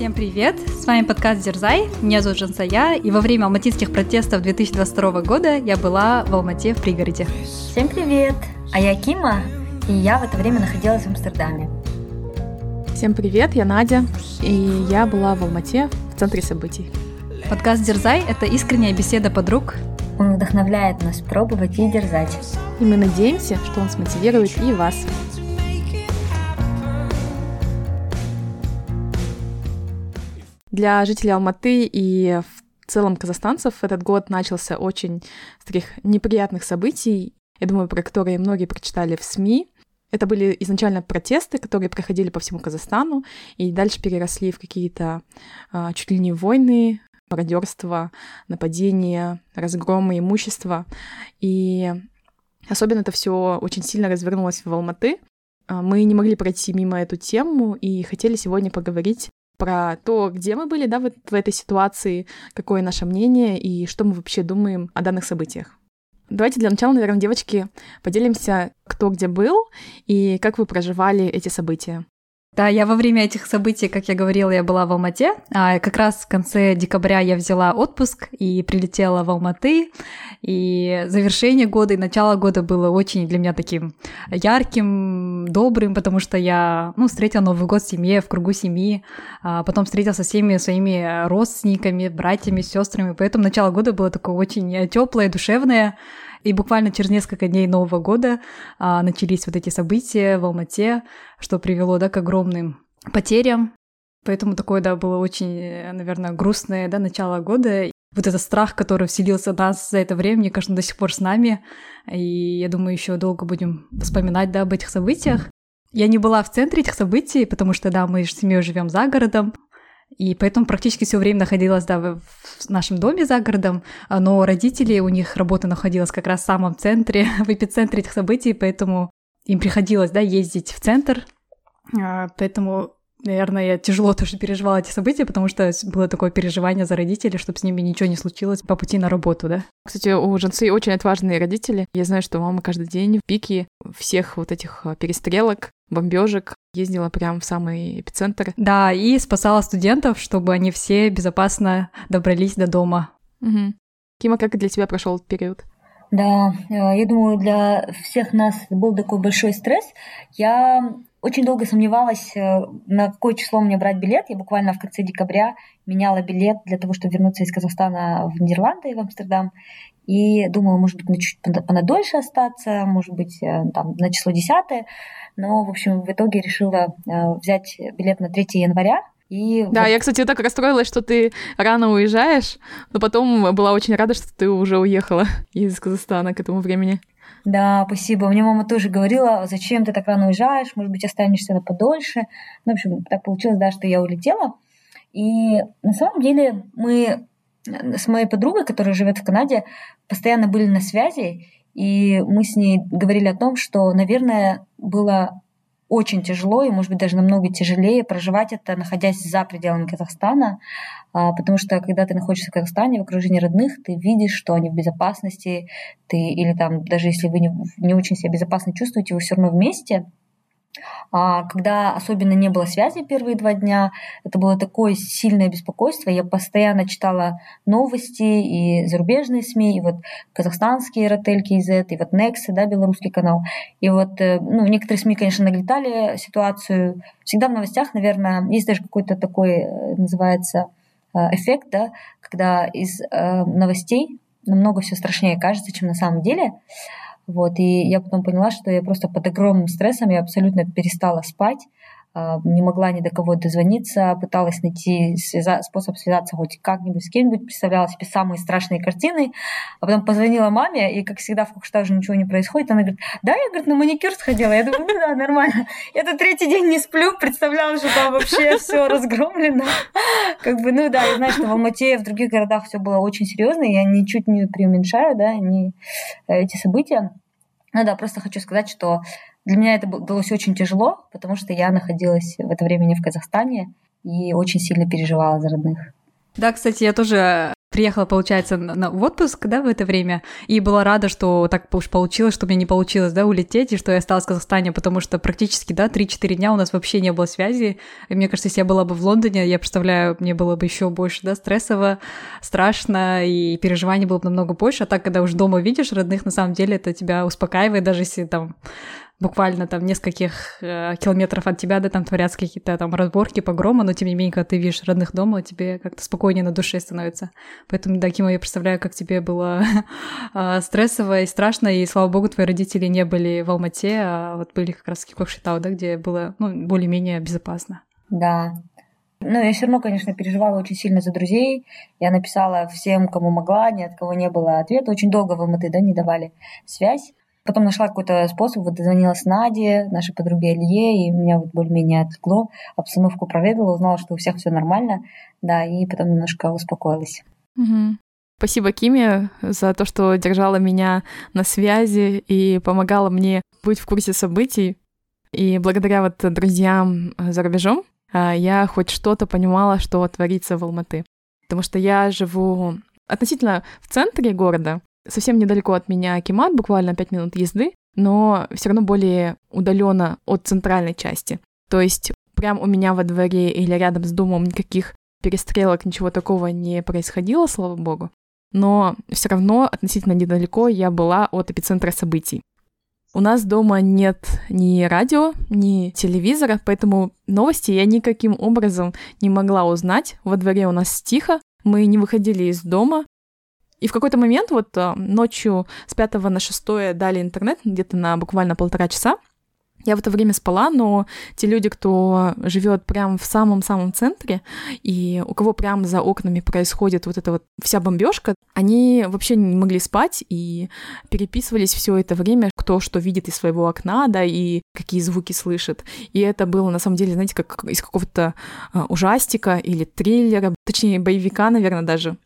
Всем привет! С вами подкаст Дерзай, меня зовут Жансая, и во время алматинских протестов 2022 года я была в Алмате в пригороде. Всем привет! А я Кима, и я в это время находилась в Амстердаме. Всем привет, я Надя, и я была в Алмате в центре событий. Подкаст Дерзай — это искренняя беседа подруг. Он вдохновляет нас пробовать и дерзать. И мы надеемся, что он смотивирует и вас. Для жителей Алматы и в целом казахстанцев этот год начался очень с таких неприятных событий, я думаю, про которые многие прочитали в СМИ. Это были изначально протесты, которые проходили по всему Казахстану и дальше переросли в какие-то а, чуть ли не войны, мародерство, нападения, разгромы имущества. И особенно это все очень сильно развернулось в Алматы. А, мы не могли пройти мимо эту тему и хотели сегодня поговорить про то, где мы были, да, вот в этой ситуации, какое наше мнение и что мы вообще думаем о данных событиях. Давайте для начала, наверное, девочки, поделимся, кто где был и как вы проживали эти события. Да, я во время этих событий, как я говорила, я была в Алмате. А как раз в конце декабря я взяла отпуск и прилетела в Алматы. И завершение года и начало года было очень для меня таким ярким, добрым, потому что я ну, встретила Новый год в семье, в кругу семьи, а потом встретила со всеми своими родственниками, братьями, сестрами. Поэтому начало года было такое очень теплое, душевное. И буквально через несколько дней Нового года а, начались вот эти события в Алмате, что привело да, к огромным потерям. Поэтому такое, да, было очень, наверное, грустное, да, начало года. Вот этот страх, который вселился в нас за это время, мне кажется, до сих пор с нами. И я думаю, еще долго будем вспоминать, да, об этих событиях. Я не была в центре этих событий, потому что, да, мы с семьей живем за городом, и поэтому практически все время находилась да, в нашем доме за городом, а, но родители, у них работа находилась как раз в самом центре, в эпицентре этих событий, поэтому им приходилось да, ездить в центр, а, поэтому Наверное, я тяжело тоже переживала эти события, потому что было такое переживание за родителей, чтобы с ними ничего не случилось по пути на работу, да. Кстати, у Жанцы очень отважные родители. Я знаю, что мама каждый день в пике всех вот этих а, перестрелок бомбежек, ездила прямо в самый эпицентр. Да, и спасала студентов, чтобы они все безопасно добрались до дома. Угу. Кима, как для тебя прошел этот период? Да, э, я думаю, для всех нас был такой большой стресс. Я очень долго сомневалась, э, на какое число мне брать билет. Я буквально в конце декабря меняла билет для того, чтобы вернуться из Казахстана в Нидерланды и в Амстердам. И думала, может быть, на чуть понадольше остаться, может быть, э, там, на число 10. Но, в общем, в итоге решила э, взять билет на 3 января. И да, вот... я, кстати, так расстроилась, что ты рано уезжаешь, но потом была очень рада, что ты уже уехала из Казахстана к этому времени. Да, спасибо. Мне мама тоже говорила, зачем ты так рано уезжаешь, может быть, останешься на подольше. Ну, в общем, так получилось, да, что я улетела. И на самом деле мы с моей подругой, которая живет в Канаде, постоянно были на связи, и мы с ней говорили о том, что, наверное, было очень тяжело и, может быть, даже намного тяжелее проживать это, находясь за пределами Казахстана, а, потому что когда ты находишься в Казахстане, в окружении родных, ты видишь, что они в безопасности, ты или там, даже если вы не, не очень себя безопасно чувствуете, вы все равно вместе, когда особенно не было связи первые два дня, это было такое сильное беспокойство. Я постоянно читала новости и зарубежные СМИ, и вот казахстанские Ротель KZ, и вот Next, да, белорусский канал. И вот, э, ну, некоторые СМИ, конечно, нагнетали ситуацию. Всегда в новостях, наверное, есть даже какой-то такой, э, называется, э, эффект, да, когда из новостей намного все страшнее кажется, чем на самом деле. Вот, и я потом поняла, что я просто под огромным стрессом, я абсолютно перестала спать, не могла ни до кого дозвониться, пыталась найти связа- способ связаться хоть как-нибудь с кем-нибудь, представляла себе самые страшные картины, а потом позвонила маме, и, как всегда, в Кукштаже ничего не происходит, она говорит, да, я, говорит, на маникюр сходила, я думаю, ну да, нормально, я тут третий день не сплю, представляла, что там вообще все разгромлено, как бы, ну да, я знаю, что в Алмате и в других городах все было очень серьезно, я ничуть не преуменьшаю, да, не эти события, ну да, просто хочу сказать, что для меня это далось очень тяжело, потому что я находилась в это время не в Казахстане и очень сильно переживала за родных. Да, кстати, я тоже приехала, получается, на, в отпуск, да, в это время, и была рада, что так уж получилось, что мне не получилось, да, улететь, и что я осталась в Казахстане, потому что практически, да, 3-4 дня у нас вообще не было связи, и мне кажется, если я была бы в Лондоне, я представляю, мне было бы еще больше, да, стрессово, страшно, и переживаний было бы намного больше, а так, когда уж дома видишь родных, на самом деле это тебя успокаивает, даже если там буквально там нескольких э, километров от тебя, да, там творятся какие-то там разборки, погромы, но тем не менее, когда ты видишь родных дома, тебе как-то спокойнее на душе становится. Поэтому, да, Кима, я представляю, как тебе было э, стрессово и страшно, и, слава богу, твои родители не были в Алмате, а вот были как раз в Кокшетау, да, где было, ну, более-менее безопасно. Да, ну, я все равно, конечно, переживала очень сильно за друзей. Я написала всем, кому могла, ни от кого не было ответа. Очень долго в Алматы, да, не давали связь. Потом нашла какой-то способ, вот дозвонилась Наде, нашей подруге Илье, и меня вот более-менее отвлекло, обстановку проведала, узнала, что у всех все нормально, да, и потом немножко успокоилась. Угу. Спасибо Киме за то, что держала меня на связи и помогала мне быть в курсе событий. И благодаря вот друзьям за рубежом а, я хоть что-то понимала, что творится в Алматы. Потому что я живу относительно в центре города, совсем недалеко от меня Акимат, буквально 5 минут езды, но все равно более удаленно от центральной части. То есть прям у меня во дворе или рядом с домом никаких перестрелок, ничего такого не происходило, слава богу. Но все равно относительно недалеко я была от эпицентра событий. У нас дома нет ни радио, ни телевизора, поэтому новости я никаким образом не могла узнать. Во дворе у нас тихо, мы не выходили из дома, и в какой-то момент вот а, ночью с 5 на 6 дали интернет где-то на буквально полтора часа. Я в это время спала, но те люди, кто живет прямо в самом-самом центре, и у кого прямо за окнами происходит вот эта вот вся бомбежка, они вообще не могли спать и переписывались все это время, кто что видит из своего окна, да, и какие звуки слышит. И это было, на самом деле, знаете, как из какого-то а, ужастика или триллера, точнее, боевика, наверное, даже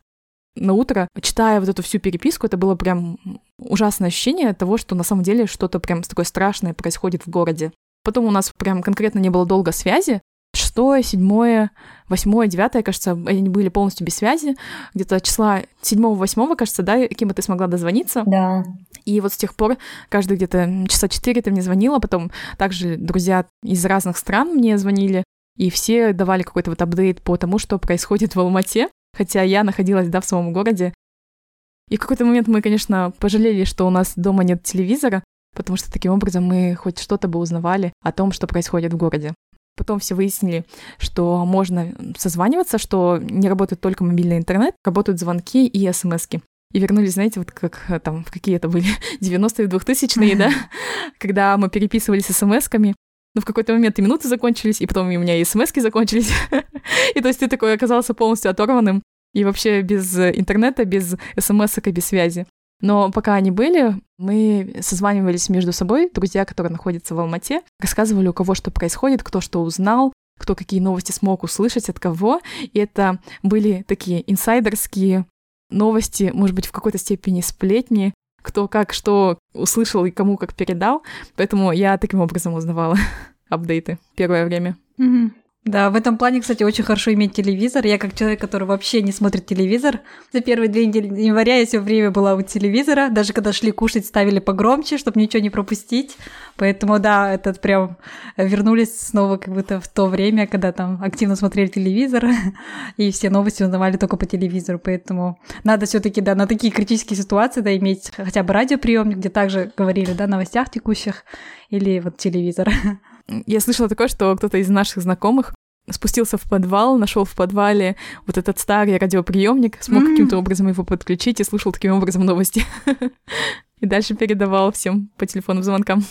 на утро, читая вот эту всю переписку, это было прям ужасное ощущение того, что на самом деле что-то прям такое страшное происходит в городе. Потом у нас прям конкретно не было долго связи. Шестое, седьмое, восьмое, девятое, кажется, они были полностью без связи. Где-то числа седьмого, восьмого, кажется, да, Кима, ты смогла дозвониться. Да. И вот с тех пор каждый где-то часа четыре ты мне звонила, потом также друзья из разных стран мне звонили, и все давали какой-то вот апдейт по тому, что происходит в Алмате хотя я находилась, да, в самом городе. И в какой-то момент мы, конечно, пожалели, что у нас дома нет телевизора, потому что таким образом мы хоть что-то бы узнавали о том, что происходит в городе. Потом все выяснили, что можно созваниваться, что не работает только мобильный интернет, работают звонки и смс -ки. И вернулись, знаете, вот как э, там, в какие это были, 90-е, 2000-е, да, когда мы переписывались смс-ками, но в какой-то момент и минуты закончились, и потом у меня и смс закончились. и то есть ты такой оказался полностью оторванным и вообще без интернета, без смс и без связи. Но пока они были, мы созванивались между собой, друзья, которые находятся в Алмате, рассказывали, у кого что происходит, кто что узнал, кто какие новости смог услышать от кого. И это были такие инсайдерские новости, может быть, в какой-то степени сплетни, кто как что услышал и кому как передал. Поэтому я таким образом узнавала апдейты первое время. Mm-hmm. Да, в этом плане, кстати, очень хорошо иметь телевизор. Я как человек, который вообще не смотрит телевизор, за первые две недели января я все время была у телевизора. Даже когда шли кушать, ставили погромче, чтобы ничего не пропустить. Поэтому, да, этот прям вернулись снова как будто в то время, когда там активно смотрели телевизор, и все новости узнавали только по телевизору. Поэтому надо все таки да, на такие критические ситуации, да, иметь хотя бы радиоприемник, где также говорили, да, новостях текущих, или вот телевизор. Я слышала такое, что кто-то из наших знакомых спустился в подвал, нашел в подвале вот этот старый радиоприемник, смог mm. каким-то образом его подключить и слушал таким образом новости. и дальше передавал всем по телефону звонкам.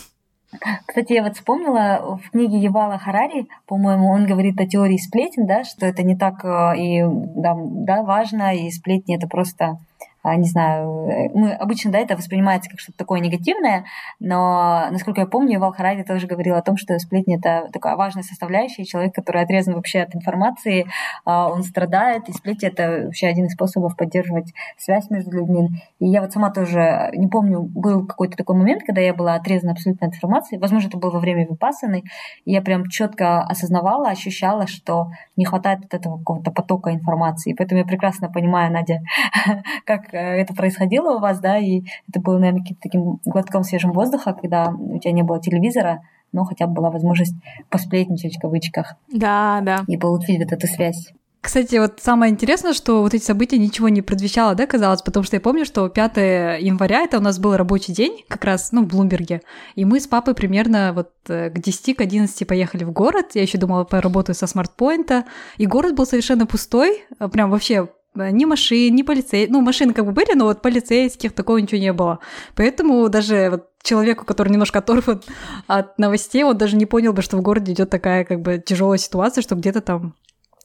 Кстати, я вот вспомнила в книге Евала Харари, по-моему, он говорит о теории сплетен, да, что это не так э, и да, да, важно, и сплетни это просто не знаю, э, мы обычно, да, это воспринимается как что-то такое негативное, но, насколько я помню, Вал Харади тоже говорил о том, что сплетни — это такая важная составляющая, человек, который отрезан вообще от информации, а, он страдает, и сплетни — это вообще один из способов поддерживать связь между людьми. И я вот сама тоже не помню, был какой-то такой момент, когда я была отрезана абсолютно от информации, возможно, это было во время випассаны, и я прям четко осознавала, ощущала, что не хватает от этого какого-то потока информации. И поэтому я прекрасно понимаю, Надя, как э, это происходило у вас, да, и это было, наверное, каким-то таким глотком свежим воздуха, когда у тебя не было телевизора, но хотя бы была возможность посплетничать в кавычках. Да, да. И получить вот эту связь. Кстати, вот самое интересное, что вот эти события ничего не предвещало, да, казалось, потому что я помню, что 5 января это у нас был рабочий день, как раз, ну, в Блумберге, и мы с папой примерно вот э, к 10, к 11 поехали в город, я еще думала, поработаю со смартпоинта, и город был совершенно пустой, а прям вообще э, ни машин, ни полицейских. Ну, машины как бы были, но вот полицейских такого ничего не было. Поэтому даже вот человеку, который немножко оторван от новостей, он даже не понял бы, что в городе идет такая как бы тяжелая ситуация, что где-то там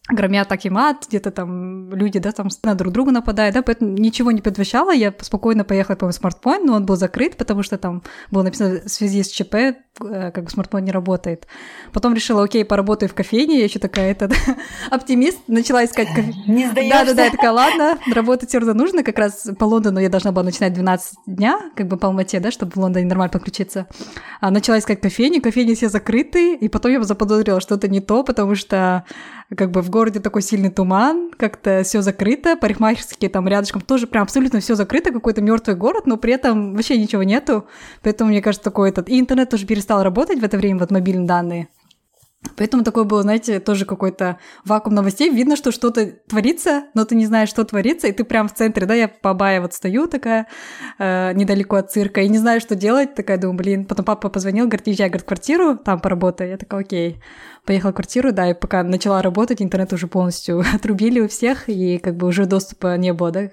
громят так и мат, где-то там люди, да, там на друг друга нападают, да, поэтому ничего не предвещало, я спокойно поехала по смартфон, но он был закрыт, потому что там было написано в связи с ЧП, э, как бы смартфон не работает. Потом решила, окей, поработаю в кофейне, я еще такая, это, оптимист, начала искать кофе. Не сдаешься. Да-да-да, я такая, ладно, работать все равно нужно, как раз по Лондону я должна была начинать 12 дня, как бы по Алмате, да, чтобы в Лондоне нормально подключиться. А начала искать кофейни, кофейни все закрыты, и потом я заподозрила, что это не то, потому что как бы в городе такой сильный туман, как-то все закрыто, парикмахерские там рядышком тоже прям абсолютно все закрыто, какой-то мертвый город, но при этом вообще ничего нету. Поэтому, мне кажется, такой этот... И интернет тоже перестал работать в это время, вот мобильные данные. Поэтому такое было, знаете, тоже какой-то вакуум новостей. Видно, что что-то творится, но ты не знаешь, что творится, и ты прям в центре, да, я по Абае вот стою такая, э, недалеко от цирка, и не знаю, что делать, такая думаю, блин. Потом папа позвонил, говорит, езжай, говорит, квартиру, там поработай. Я такая, окей. Поехала в квартиру, да, и пока начала работать, интернет уже полностью отрубили у всех, и как бы уже доступа не было, да,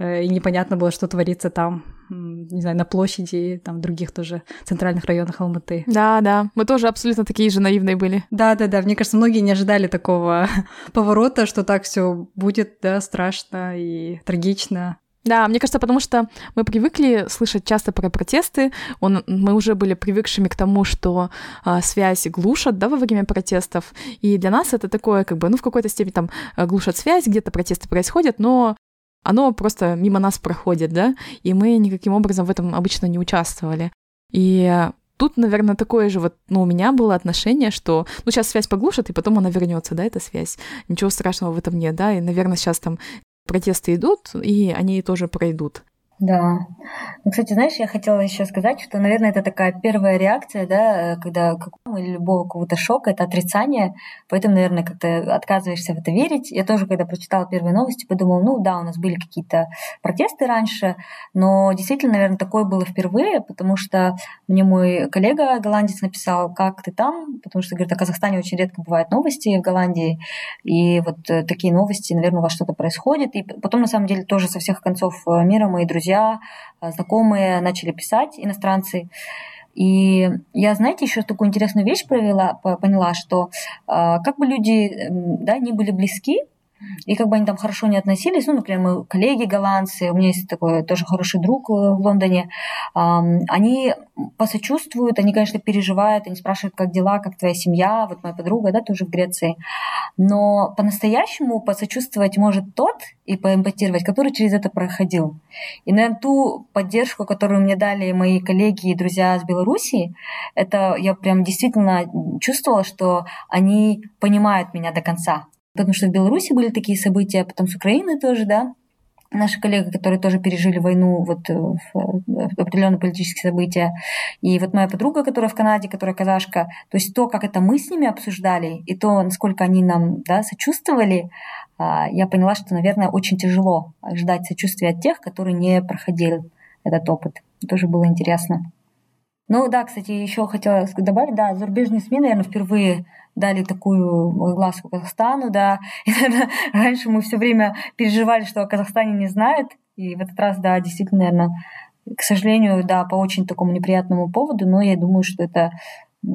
э, и непонятно было, что творится там не знаю, на площади, там, в других тоже центральных районах Алматы. Да, да, мы тоже абсолютно такие же наивные были. Да, да, да, мне кажется, многие не ожидали такого поворота, что так все будет, да, страшно и трагично. Да, мне кажется, потому что мы привыкли слышать часто про протесты, он, мы уже были привыкшими к тому, что а, связь глушат, да, во время протестов, и для нас это такое, как бы, ну, в какой-то степени там глушат связь, где-то протесты происходят, но оно просто мимо нас проходит, да, и мы никаким образом в этом обычно не участвовали. И тут, наверное, такое же вот, ну, у меня было отношение, что, ну, сейчас связь поглушат, и потом она вернется, да, эта связь. Ничего страшного в этом нет, да, и, наверное, сейчас там протесты идут, и они тоже пройдут. Да. Ну, кстати, знаешь, я хотела еще сказать, что, наверное, это такая первая реакция, да, когда какого или любого какого-то шока, это отрицание, поэтому, наверное, как-то отказываешься в это верить. Я тоже, когда прочитала первые новости, подумала, ну да, у нас были какие-то протесты раньше, но действительно, наверное, такое было впервые, потому что мне мой коллега голландец написал, как ты там, потому что, говорит, о Казахстане очень редко бывают новости в Голландии, и вот э, такие новости, наверное, у вас что-то происходит, и потом, на самом деле, тоже со всех концов э, мира мои друзья друзья, э, знакомые начали писать, иностранцы. И я, знаете, еще такую интересную вещь провела, поняла, что э, как бы люди да, не были близки, и как бы они там хорошо не относились, ну, например, мы коллеги голландцы, у меня есть такой тоже хороший друг э, в Лондоне, они посочувствуют, они, конечно, переживают, они спрашивают, как дела, как твоя семья, вот моя подруга, да, тоже в Греции, но по-настоящему посочувствовать может тот и поэмпатировать, который через это проходил. И, наверное, ту поддержку, которую мне дали мои коллеги и друзья с Белоруссии, это я прям действительно чувствовала, что они понимают меня до конца, Потому что в Беларуси были такие события, а потом с Украины тоже, да. Наши коллеги, которые тоже пережили войну, вот э, в определенные политические события. И вот моя подруга, которая в Канаде, которая казашка, то есть то, как это мы с ними обсуждали, и то, насколько они нам да, сочувствовали, а, я поняла, что, наверное, очень тяжело ждать сочувствия от тех, которые не проходили этот опыт. Тоже было интересно. Ну да, кстати, еще хотела добавить, да, зарубежные СМИ, наверное, впервые дали такую глазку Казахстану, да. И, наверное, раньше мы все время переживали, что о Казахстане не знают, и в этот раз, да, действительно, наверное, к сожалению, да, по очень такому неприятному поводу, но я думаю, что это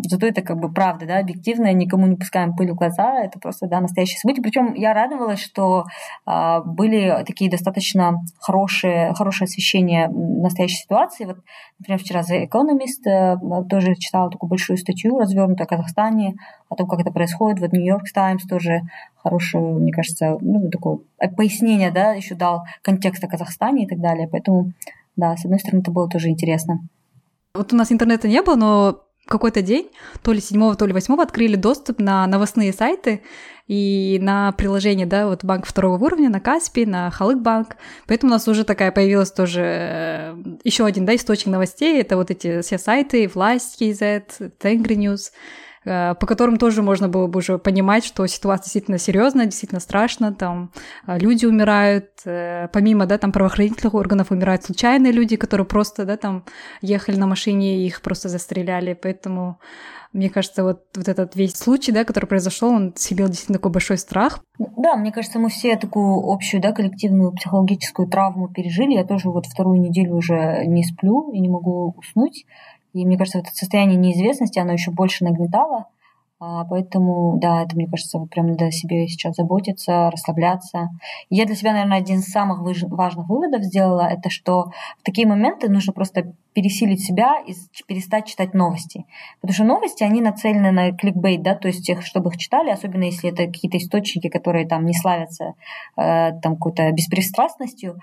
Зато это как бы правда, да, объективно, никому не пускаем пыль в глаза, это просто, да, настоящее событие. Причем я радовалась, что а, были такие достаточно хорошие, хорошее освещение настоящей ситуации. Вот, например, вчера The Economist а, тоже читала такую большую статью, развернутую о Казахстане, о том, как это происходит. Вот New York Times тоже хорошую, мне кажется, ну, такое пояснение, да, еще дал контекст о Казахстане и так далее. Поэтому, да, с одной стороны, это было тоже интересно. Вот у нас интернета не было, но какой-то день, то ли 7 то ли 8 открыли доступ на новостные сайты и на приложение, да, вот банк второго уровня, на Каспи, на Халык банк. Поэтому у нас уже такая появилась тоже э, еще один, да, источник новостей. Это вот эти все сайты, Власть, KZ, Тенгри News. Э, по которым тоже можно было бы уже понимать, что ситуация действительно серьезная, действительно страшна, там э, люди умирают, э, помимо, да, там правоохранительных органов умирают случайные люди, которые просто, да, там ехали на машине и их просто застреляли, поэтому мне кажется, вот, вот этот весь случай, да, который произошел, он вселил действительно такой большой страх. Да, мне кажется, мы все такую общую, да, коллективную психологическую травму пережили. Я тоже вот вторую неделю уже не сплю и не могу уснуть. И мне кажется, это состояние неизвестности, оно еще больше нагнетало. А, поэтому, да, это, мне кажется, вот прям надо себе сейчас заботиться, расслабляться. Я для себя, наверное, один из самых важных выводов сделала, это что в такие моменты нужно просто пересилить себя и перестать читать новости. Потому что новости, они нацелены на кликбейт, да, то есть тех, чтобы их читали, особенно если это какие-то источники, которые там не славятся э, там какой-то беспристрастностью.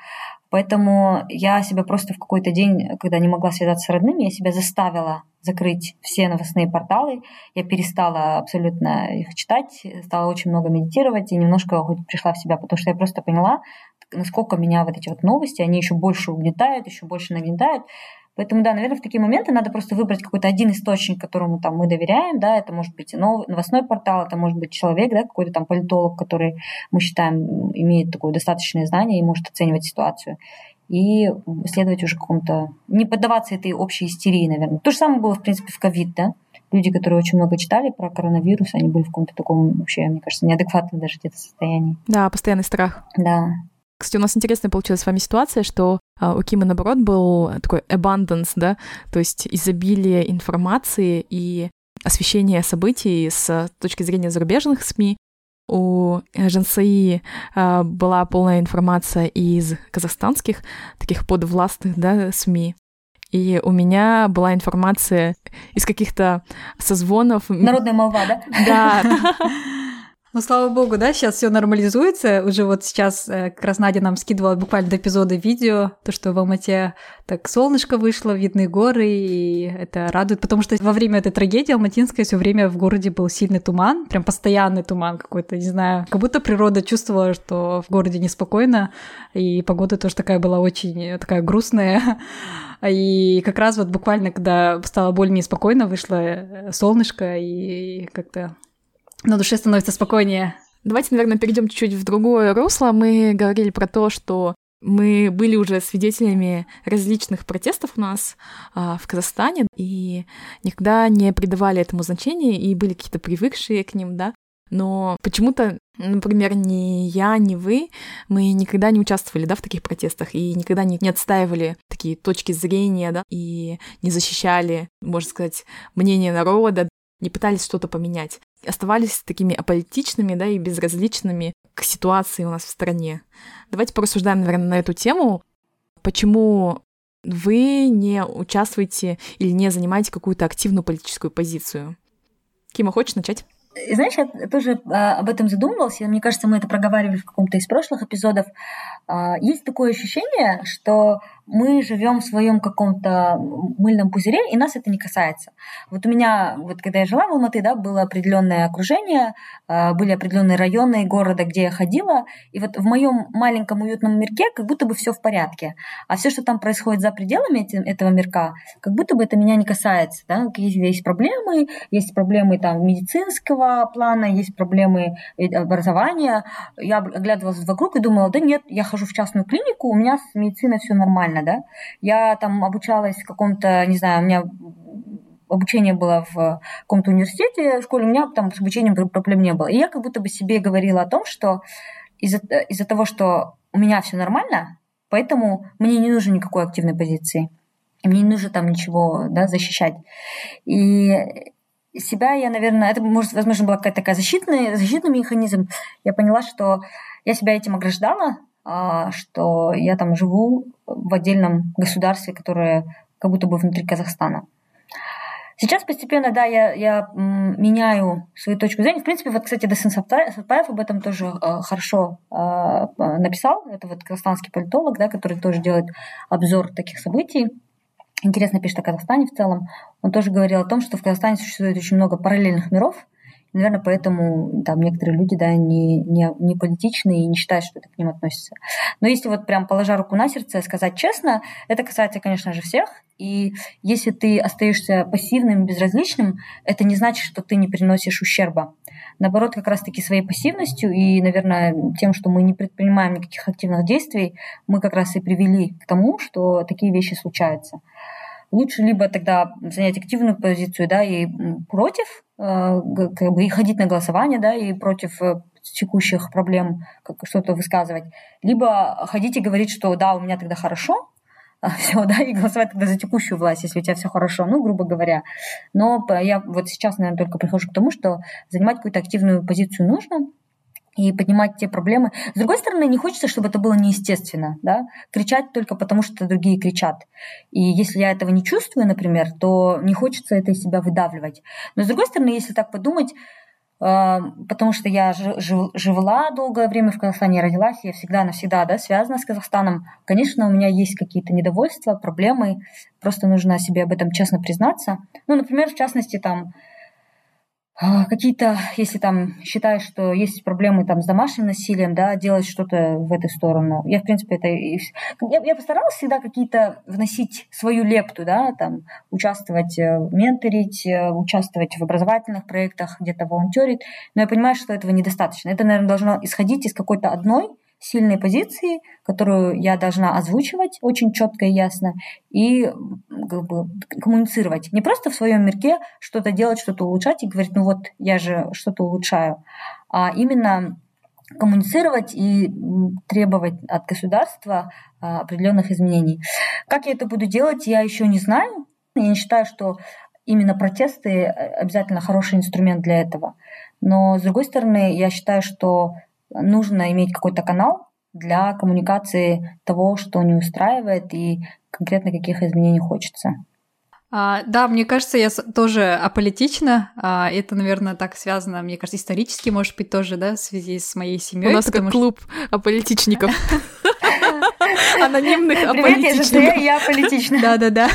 Поэтому я себя просто в какой-то день, когда не могла связаться с родными, я себя заставила закрыть все новостные порталы. Я перестала абсолютно их читать, стала очень много медитировать и немножко хоть пришла в себя, потому что я просто поняла, насколько меня вот эти вот новости, они еще больше угнетают, еще больше нагнетают. Поэтому, да, наверное, в такие моменты надо просто выбрать какой-то один источник, которому там мы доверяем, да, это может быть новостной портал, это может быть человек, да, какой-то там политолог, который мы считаем имеет такое достаточное знание и может оценивать ситуацию. И следовать уже какому-то... Не поддаваться этой общей истерии, наверное. То же самое было, в принципе, в ковид, да. Люди, которые очень много читали про коронавирус, они были в каком-то таком вообще, мне кажется, неадекватном даже где-то состоянии. Да, постоянный страх. Да. Кстати, у нас интересная получилась с вами ситуация, что а, у Кима, наоборот, был такой abundance, да, то есть изобилие информации и освещение событий с точки зрения зарубежных СМИ. У Жансаи а, была полная информация из казахстанских, таких подвластных да, СМИ. И у меня была информация из каких-то созвонов. Народная молва, да? Да. Ну, слава богу, да, сейчас все нормализуется. Уже вот сейчас э, как раз Надя нам скидывала буквально до эпизода видео, то, что в Алмате так солнышко вышло, видны горы, и это радует, потому что во время этой трагедии алматинской все время в городе был сильный туман, прям постоянный туман какой-то, не знаю, как будто природа чувствовала, что в городе неспокойно, и погода тоже такая была очень э, такая грустная. И как раз вот буквально, когда стало более неспокойно, вышло э, солнышко, и как-то на душе становится спокойнее. Давайте, наверное, перейдем чуть-чуть в другое русло. Мы говорили про то, что мы были уже свидетелями различных протестов у нас а, в Казахстане и никогда не придавали этому значения и были какие-то привыкшие к ним, да. Но почему-то, например, ни я, ни вы, мы никогда не участвовали, да, в таких протестах и никогда не, не отстаивали такие точки зрения, да, и не защищали, можно сказать, мнение народа, не пытались что-то поменять оставались такими аполитичными, да, и безразличными к ситуации у нас в стране. Давайте порассуждаем, наверное, на эту тему. Почему вы не участвуете или не занимаете какую-то активную политическую позицию? Кима, хочешь начать? Знаешь, я тоже а, об этом задумывалась, и мне кажется, мы это проговаривали в каком-то из прошлых эпизодов. А, есть такое ощущение, что мы живем в своем каком-то мыльном пузыре, и нас это не касается. Вот у меня, вот когда я жила в Алматы, да, было определенное окружение, а, были определенные районы города, где я ходила, и вот в моем маленьком уютном мирке как будто бы все в порядке. А все, что там происходит за пределами этого мирка, как будто бы это меня не касается. Да? Есть, есть проблемы, есть проблемы там медицинского плана, есть проблемы э, образования. Я оглядывалась вокруг и думала, да нет, я хожу в частную клинику, у меня с медициной все нормально нормально, да. Я там обучалась в каком-то, не знаю, у меня обучение было в каком-то университете, в школе, у меня там с обучением проблем не было. И я как будто бы себе говорила о том, что из-за из того, что у меня все нормально, поэтому мне не нужно никакой активной позиции. Мне не нужно там ничего да, защищать. И себя я, наверное, это, может, возможно, была какая-то такая защитный, защитный механизм. Я поняла, что я себя этим ограждала, что я там живу в отдельном государстве, которое как будто бы внутри Казахстана. Сейчас постепенно, да, я, я меняю свою точку зрения. В принципе, вот, кстати, Дасан Сатпаев об этом тоже э, хорошо э, написал. Это вот казахстанский политолог, да, который тоже делает обзор таких событий. Интересно пишет о Казахстане в целом. Он тоже говорил о том, что в Казахстане существует очень много параллельных миров, Наверное, поэтому там некоторые люди, да, не, не, не политичные и не считают, что это к ним относится. Но если вот прям положа руку на сердце, сказать честно, это касается, конечно же, всех. И если ты остаешься пассивным, безразличным, это не значит, что ты не приносишь ущерба. Наоборот, как раз-таки своей пассивностью и, наверное, тем, что мы не предпринимаем никаких активных действий, мы как раз и привели к тому, что такие вещи случаются лучше либо тогда занять активную позицию, да, и против, э, как бы и ходить на голосование, да, и против э, текущих проблем как что-то высказывать, либо ходить и говорить, что да, у меня тогда хорошо, все, да, и голосовать тогда за текущую власть, если у тебя все хорошо, ну, грубо говоря. Но я вот сейчас, наверное, только прихожу к тому, что занимать какую-то активную позицию нужно, и поднимать те проблемы. С другой стороны, не хочется, чтобы это было неестественно, да, кричать только потому, что другие кричат. И если я этого не чувствую, например, то не хочется это из себя выдавливать. Но с другой стороны, если так подумать, э, потому что я жила долгое время в Казахстане, родилась, я всегда навсегда да, связана с Казахстаном. Конечно, у меня есть какие-то недовольства, проблемы, просто нужно себе об этом честно признаться. Ну, например, в частности, там, какие-то, если там считаешь, что есть проблемы там с домашним насилием, да, делать что-то в эту сторону. Я, в принципе, это... Я, я постаралась всегда какие-то вносить свою лепту, да, там, участвовать, э, менторить, э, участвовать в образовательных проектах, где-то волонтерить, но я понимаю, что этого недостаточно. Это, наверное, должно исходить из какой-то одной сильной позиции, которую я должна озвучивать очень четко и ясно и как бы, коммуницировать. Не просто в своем мирке что-то делать, что-то улучшать и говорить, ну вот я же что-то улучшаю, а именно коммуницировать и требовать от государства а, определенных изменений. Как я это буду делать, я еще не знаю. Я не считаю, что именно протесты э, обязательно хороший инструмент для этого. Но, с другой стороны, я считаю, что нужно иметь какой-то канал для коммуникации того, что не устраивает и конкретно каких изменений хочется. А, да, мне кажется, я тоже аполитична. А, это, наверное, так связано, мне кажется, исторически, может быть, тоже, да, в связи с моей семьей. У нас как клуб аполитичников. Анонимных аполитичников. Я аполитична. Да-да-да.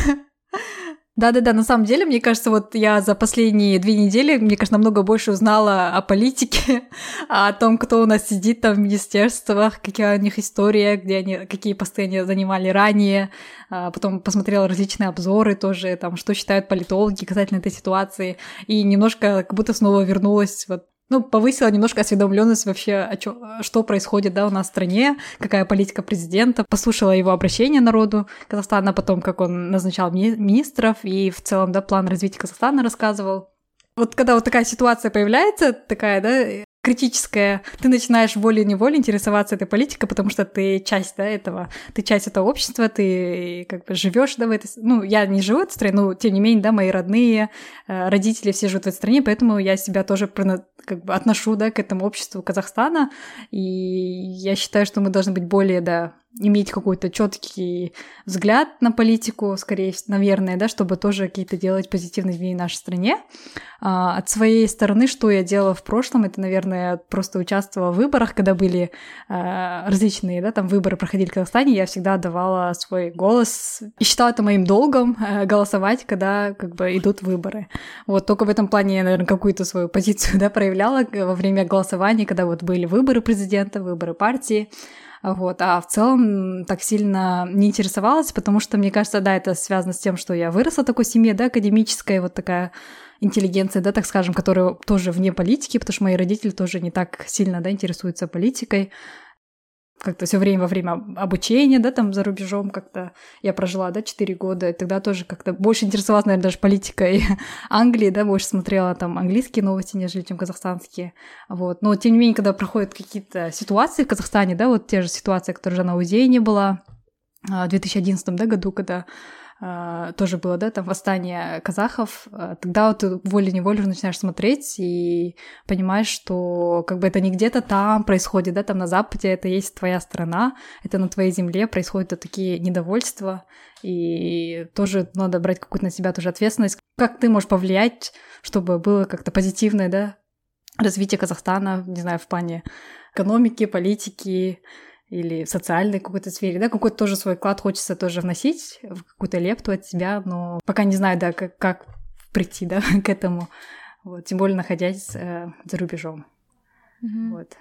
Да-да-да, на самом деле, мне кажется, вот я за последние две недели, мне кажется, намного больше узнала о политике, о том, кто у нас сидит там в министерствах, какая у них история, где они, какие посты они занимали ранее. А потом посмотрела различные обзоры тоже, там, что считают политологи касательно этой ситуации. И немножко как будто снова вернулась вот ну, повысила немножко осведомленность вообще, о чё, что происходит, да, у нас в стране, какая политика президента. Послушала его обращение народу Казахстана, потом, как он назначал ми- министров, и в целом, да, план развития Казахстана рассказывал. Вот когда вот такая ситуация появляется, такая, да, критическое, ты начинаешь волей-неволей интересоваться этой политикой, потому что ты часть да, этого, ты часть этого общества, ты как бы живешь да, в этой... Ну, я не живу в этой стране, но тем не менее, да, мои родные, э, родители все живут в этой стране, поэтому я себя тоже как бы отношу, да, к этому обществу Казахстана, и я считаю, что мы должны быть более, да, иметь какой-то четкий взгляд на политику, скорее, наверное, да, чтобы тоже какие-то делать позитивные изменения в нашей стране. А, от своей стороны, что я делала в прошлом, это, наверное, просто участвовала в выборах, когда были а, различные, да, там выборы проходили в Казахстане, я всегда давала свой голос и считала это моим долгом а, голосовать, когда как бы идут выборы. Вот только в этом плане я, наверное, какую-то свою позицию, да, проявляла во время голосования, когда вот были выборы президента, выборы партии, вот, а в целом так сильно не интересовалась, потому что, мне кажется, да, это связано с тем, что я выросла в такой семье, да, академическая, вот такая интеллигенция, да, так скажем, которая тоже вне политики, потому что мои родители тоже не так сильно, да, интересуются политикой как-то все время во время обучения, да, там за рубежом как-то я прожила, да, 4 года, и тогда тоже как-то больше интересовалась, наверное, даже политикой Англии, да, больше смотрела там английские новости, нежели чем казахстанские, вот. Но, тем не менее, когда проходят какие-то ситуации в Казахстане, да, вот те же ситуации, которые же на УЗИ не была в 2011 да, году, когда а, тоже было, да, там восстание казахов, а, тогда вот ты волей-неволей начинаешь смотреть и понимаешь, что как бы это не где-то там происходит, да, там на Западе, это есть твоя страна, это на твоей земле происходят такие недовольства, и тоже надо брать какую-то на себя тоже ответственность. Как ты можешь повлиять, чтобы было как-то позитивное, да, развитие Казахстана, не знаю, в плане экономики, политики, или в социальной какой-то сфере, да, какой-то тоже свой вклад хочется тоже вносить, в какую-то лепту от себя, но пока не знаю, да, как, как прийти, да, к этому, вот, тем более находясь э, за рубежом, mm-hmm. вот.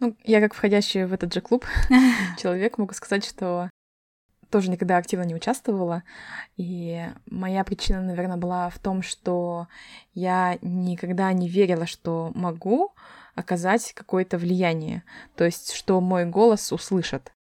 Ну, я как входящий в этот же клуб человек могу сказать, что тоже никогда активно не участвовала. И моя причина, наверное, была в том, что я никогда не верила, что могу оказать какое-то влияние, то есть что мой голос услышат.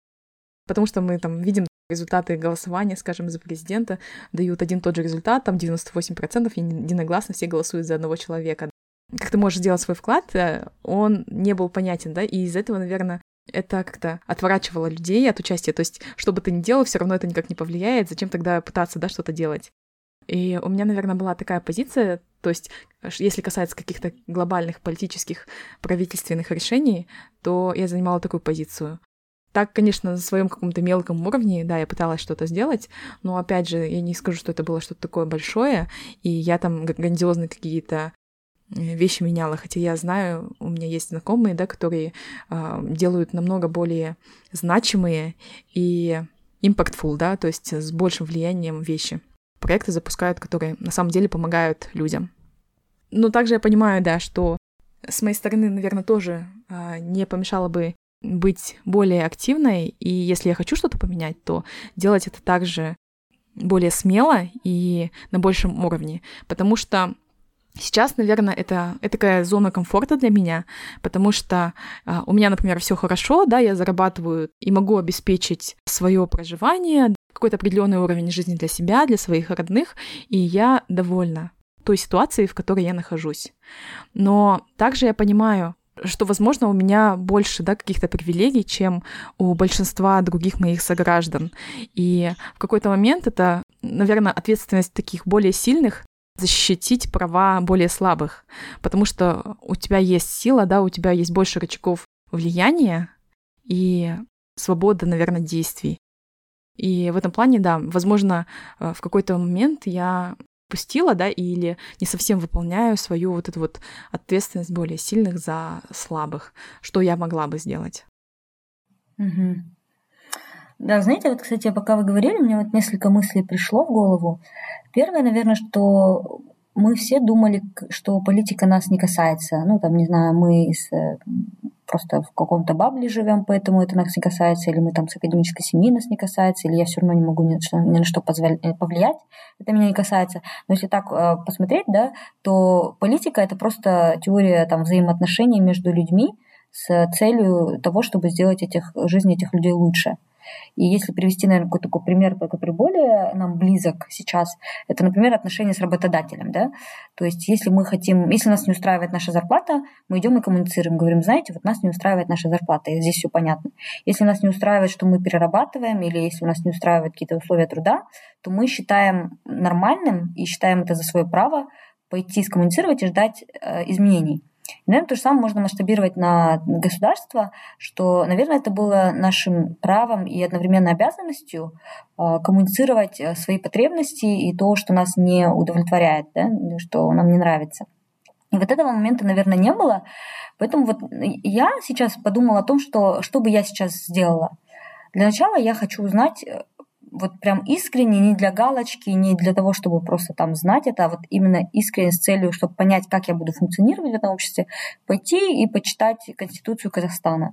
Потому что мы там видим результаты голосования, скажем, за президента, дают один тот же результат, там 98% единогласно все голосуют за одного человека. Как ты можешь сделать свой вклад, э, он не был понятен, да, и из этого, наверное, это как-то отворачивало людей от участия. То есть, что бы ты ни делал, все равно это никак не повлияет. Зачем тогда пытаться, да, что-то делать? И у меня, наверное, была такая позиция, то есть, если касается каких-то глобальных политических правительственных решений, то я занимала такую позицию. Так, конечно, на своем каком-то мелком уровне, да, я пыталась что-то сделать, но опять же, я не скажу, что это было что-то такое большое, и я там грандиозные какие-то э, вещи меняла, хотя я знаю, у меня есть знакомые, да, которые э, делают намного более значимые и impactful, да, то есть с большим влиянием вещи проекты запускают, которые на самом деле помогают людям. Но также я понимаю, да, что с моей стороны, наверное, тоже а, не помешало бы быть более активной, и если я хочу что-то поменять, то делать это также более смело и на большем уровне, потому что Сейчас, наверное, это, это такая зона комфорта для меня, потому что а, у меня, например, все хорошо, да, я зарабатываю и могу обеспечить свое проживание, какой-то определенный уровень жизни для себя, для своих родных, и я довольна той ситуацией, в которой я нахожусь. Но также я понимаю, что, возможно, у меня больше да, каких-то привилегий, чем у большинства других моих сограждан. И в какой-то момент это, наверное, ответственность таких более сильных защитить права более слабых, потому что у тебя есть сила, да, у тебя есть больше рычагов влияния и свобода, наверное, действий. И в этом плане, да, возможно, э, в какой-то момент я пустила, да, или не совсем выполняю свою вот эту вот ответственность более сильных за слабых, что я могла бы сделать. Угу. Да, знаете, вот, кстати, пока вы говорили, мне вот несколько мыслей пришло в голову. Первое, наверное, что мы все думали, что политика нас не касается. Ну, там, не знаю, мы из э, просто в каком-то бабле живем, поэтому это нас не касается, или мы там с академической семьи нас не касается, или я все равно не могу ни на что, ни на что э, повлиять, это меня не касается. Но если так э, посмотреть, да, то политика это просто теория там, взаимоотношений между людьми с целью того, чтобы сделать этих, жизнь этих людей лучше. И если привести, наверное, какой-то такой пример, который более нам близок сейчас, это, например, отношения с работодателем. Да? То есть если мы хотим, если нас не устраивает наша зарплата, мы идем и коммуницируем, говорим, знаете, вот нас не устраивает наша зарплата, и здесь все понятно. Если нас не устраивает, что мы перерабатываем, или если у нас не устраивают какие-то условия труда, то мы считаем нормальным и считаем это за свое право пойти скоммуницировать и ждать э, изменений. Наверное, то же самое можно масштабировать на государство, что, наверное, это было нашим правом и одновременно обязанностью а, коммуницировать э, свои потребности и то, что нас не удовлетворяет, да, что нам не нравится. И вот этого момента, наверное, не было. Поэтому вот я сейчас подумала о том, что, что бы я сейчас сделала. Для начала я хочу узнать, э, вот прям искренне, не для галочки, не для того, чтобы просто там знать это, а вот именно искренне с целью, чтобы понять, как я буду функционировать в этом обществе, пойти и почитать Конституцию Казахстана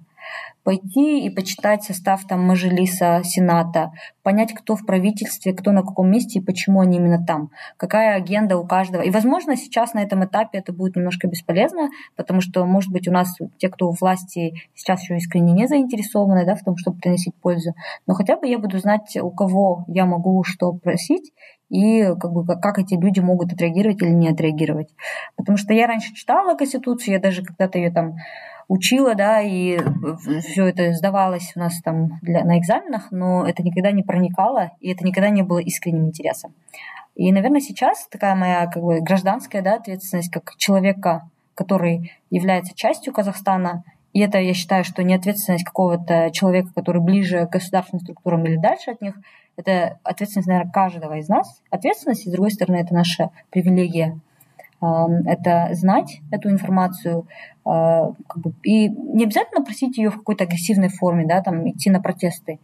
пойти и почитать состав там Мажилиса, Сената, понять, кто в правительстве, кто на каком месте и почему они именно там, какая агенда у каждого. И, возможно, сейчас на этом этапе это будет немножко бесполезно, потому что, может быть, у нас те, кто у власти сейчас еще искренне не заинтересованы да, в том, чтобы приносить пользу, но хотя бы я буду знать, у кого я могу что просить, и как, бы, как эти люди могут отреагировать или не отреагировать. Потому что я раньше читала Конституцию, я даже когда-то ее там учила, да, и все это сдавалось у нас там для, на экзаменах, но это никогда не проникало, и это никогда не было искренним интересом. И, наверное, сейчас такая моя как бы гражданская да, ответственность как человека, который является частью Казахстана, и это, я считаю, что не ответственность какого-то человека, который ближе к государственным структурам или дальше от них, это ответственность, наверное, каждого из нас. Ответственность, и, с другой стороны, это наша привилегия это знать эту информацию, а, как бы, и не обязательно просить ее в какой-то агрессивной форме, да, там идти на протесты.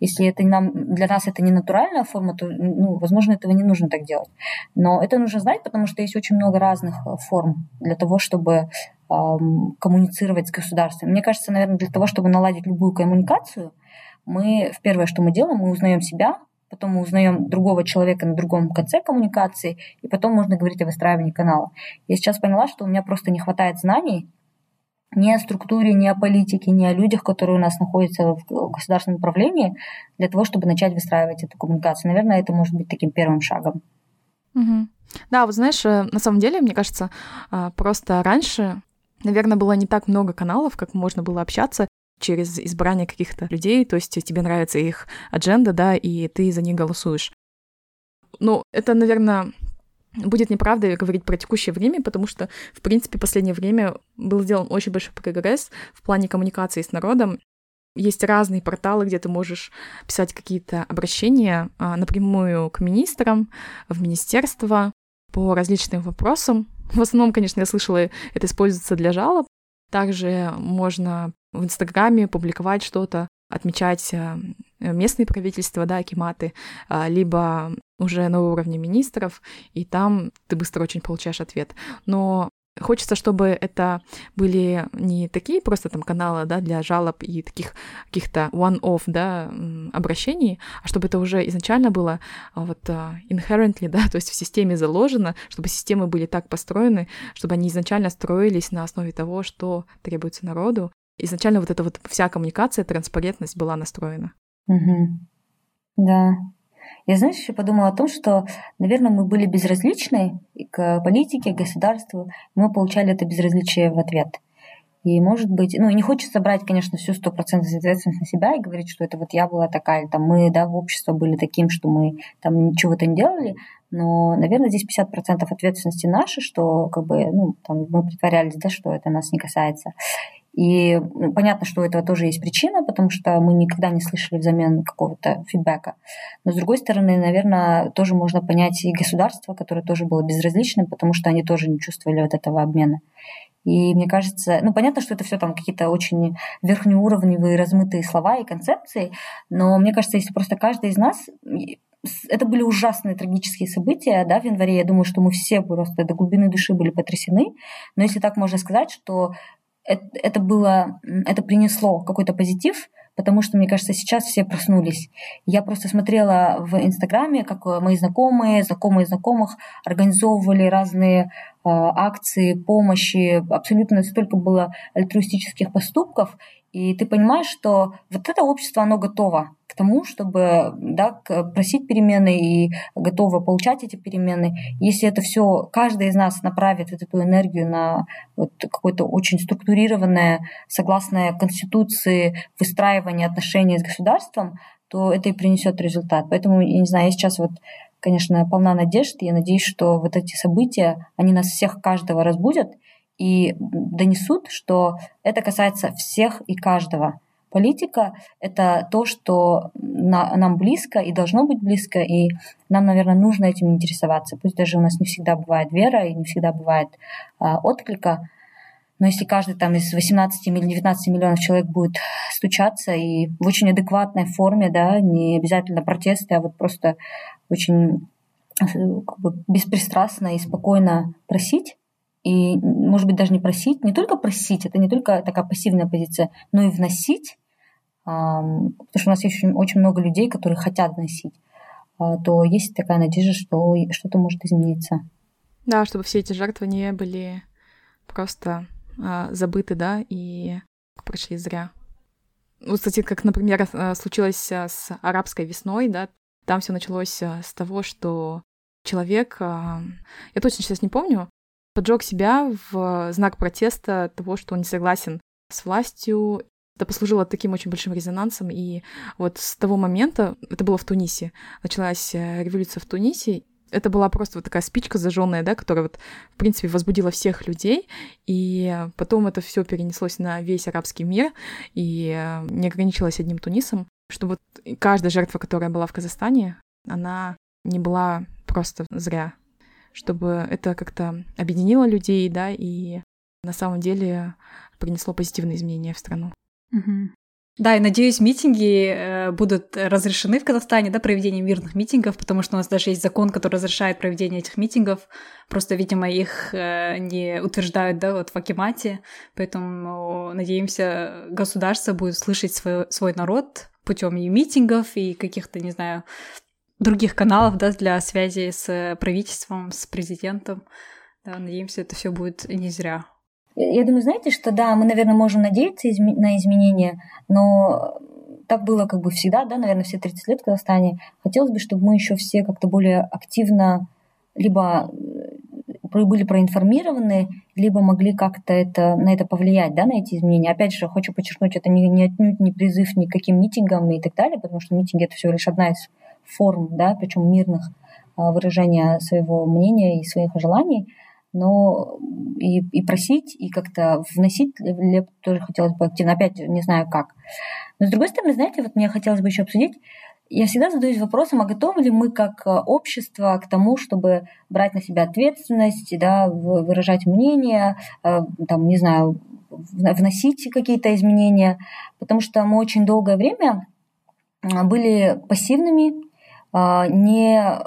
Если это нам, для нас это не натуральная форма, то, ну, возможно, этого не нужно так делать. Но это нужно знать, потому что есть очень много разных э, форм для того, чтобы эм, коммуницировать с государством. Мне кажется, наверное, для того, чтобы наладить любую коммуникацию, мы в первое, что мы делаем, мы узнаем себя, потом мы узнаем другого человека на другом конце коммуникации, и потом можно говорить о выстраивании канала. Я сейчас поняла, что у меня просто не хватает знаний ни о структуре, ни о политике, ни о людях, которые у нас находятся в государственном управлении, для того, чтобы начать выстраивать эту коммуникацию. Наверное, это может быть таким первым шагом. Угу. Да, вот знаешь, э, на самом деле, мне кажется, а, просто раньше, наверное, было не так много каналов, как можно было общаться, через избрание каких-то людей, то есть тебе нравится их адженда, да, и ты за них голосуешь. Ну, это, наверное, будет неправда говорить про текущее время, потому что, в принципе, в последнее время был сделан очень большой прогресс в плане коммуникации с народом. Есть разные порталы, где ты можешь писать какие-то обращения а, напрямую к министрам, в министерство по различным вопросам. В основном, конечно, я слышала, это используется для жалоб. Также можно в Инстаграме публиковать что-то, отмечать э, местные правительства, да, акиматы, а, либо уже на уровне министров, и там ты быстро очень получаешь ответ. Но Хочется, чтобы это были не такие просто там каналы, да, для жалоб и таких каких-то one-off, да, обращений, а чтобы это уже изначально было а, вот а, inherently, да, то есть в системе заложено, чтобы системы были так построены, чтобы они изначально строились на основе того, что требуется народу, изначально вот эта вот вся коммуникация, транспарентность была настроена. Угу. Да. Я, знаешь, еще подумала о том, что, наверное, мы были безразличны к политике, к государству, мы получали это безразличие в ответ. И, может быть, ну, не хочется брать, конечно, всю стопроцентную ответственность на себя и говорить, что это вот я была такая, там мы, да, в общество были таким, что мы там ничего-то не делали, но, наверное, здесь 50% ответственности наши, что как бы, ну, там мы притворялись, да, что это нас не касается. И ну, понятно, что у этого тоже есть причина, потому что мы никогда не слышали взамен какого-то фидбэка. Но, с другой стороны, наверное, тоже можно понять и государство, которое тоже было безразличным, потому что они тоже не чувствовали вот этого обмена. И мне кажется, ну понятно, что это все там какие-то очень верхнеуровневые размытые слова и концепции, но мне кажется, если просто каждый из нас это были ужасные трагические события, да, в январе. Я думаю, что мы все просто до глубины души были потрясены. Но если так можно сказать, что это, было, это принесло какой-то позитив, потому что, мне кажется, сейчас все проснулись. Я просто смотрела в Инстаграме, как мои знакомые, знакомые знакомых организовывали разные э, акции помощи, абсолютно столько было альтруистических поступков, и ты понимаешь, что вот это общество, оно готово к тому, чтобы да, просить перемены и готово получать эти перемены. Если это все, каждый из нас направит эту энергию на вот какое-то очень структурированное, согласное Конституции, выстраивание отношений с государством, то это и принесет результат. Поэтому, я не знаю, я сейчас вот конечно, полна надежд. Я надеюсь, что вот эти события, они нас всех, каждого разбудят, и донесут, что это касается всех и каждого. Политика — это то, что на, нам близко и должно быть близко, и нам, наверное, нужно этим интересоваться. Пусть даже у нас не всегда бывает вера и не всегда бывает а, отклика, но если каждый там из 18 или 19 миллионов человек будет стучаться и в очень адекватной форме, да, не обязательно протесты, а вот просто очень э, как бы, беспристрастно и спокойно просить, и, может быть, даже не просить, не только просить, это не только такая пассивная позиция, но и вносить, потому что у нас очень, очень много людей, которые хотят вносить, а, то есть такая надежда, что что-то может измениться. Да, чтобы все эти жертвы не были просто а, забыты, да, и прошли зря. Вот, кстати, как, например, а, случилось с арабской весной, да, там все началось с того, что человек, я точно сейчас не помню, поджег себя в знак протеста того, что он не согласен с властью. Это послужило таким очень большим резонансом, и вот с того момента, это было в Тунисе, началась э, революция в Тунисе, это была просто вот такая спичка зажженная, да, которая вот, в принципе, возбудила всех людей, и потом это все перенеслось на весь арабский мир, и э, не ограничилось одним Тунисом, что вот каждая жертва, которая была в Казахстане, она не была просто зря, чтобы это как-то объединило людей, да, и на самом деле принесло позитивные изменения в страну. Угу. Да, и надеюсь, митинги э, будут разрешены в Казахстане, да, проведение мирных митингов, потому что у нас даже есть закон, который разрешает проведение этих митингов. Просто, видимо, их э, не утверждают, да, вот в Акимате. Поэтому надеемся, государство будет слышать свой, свой народ путем и митингов, и каких-то, не знаю, других каналов, да, для связи с правительством, с президентом. Да, надеемся, это все будет не зря. Я думаю, знаете, что да, мы, наверное, можем надеяться изме- на изменения, но так было как бы всегда, да, наверное, все 30 лет в Казахстане. Хотелось бы, чтобы мы еще все как-то более активно либо э, были проинформированы, либо могли как-то это, на это повлиять, да, на эти изменения. Опять же, хочу подчеркнуть, это не, не отнюдь не призыв ни к каким митингам и так далее, потому что митинги — это всего лишь одна из форм, да, причем мирных а, выражения своего мнения и своих желаний но и, и просить, и как-то вносить тоже хотелось бы активно. Опять не знаю как. Но с другой стороны, знаете, вот мне хотелось бы еще обсудить, я всегда задаюсь вопросом, а готовы ли мы как э, общество к тому, чтобы брать на себя ответственность, да, выражать мнение, э, там, не знаю, вносить какие-то изменения, потому что мы очень долгое время были пассивными, а, не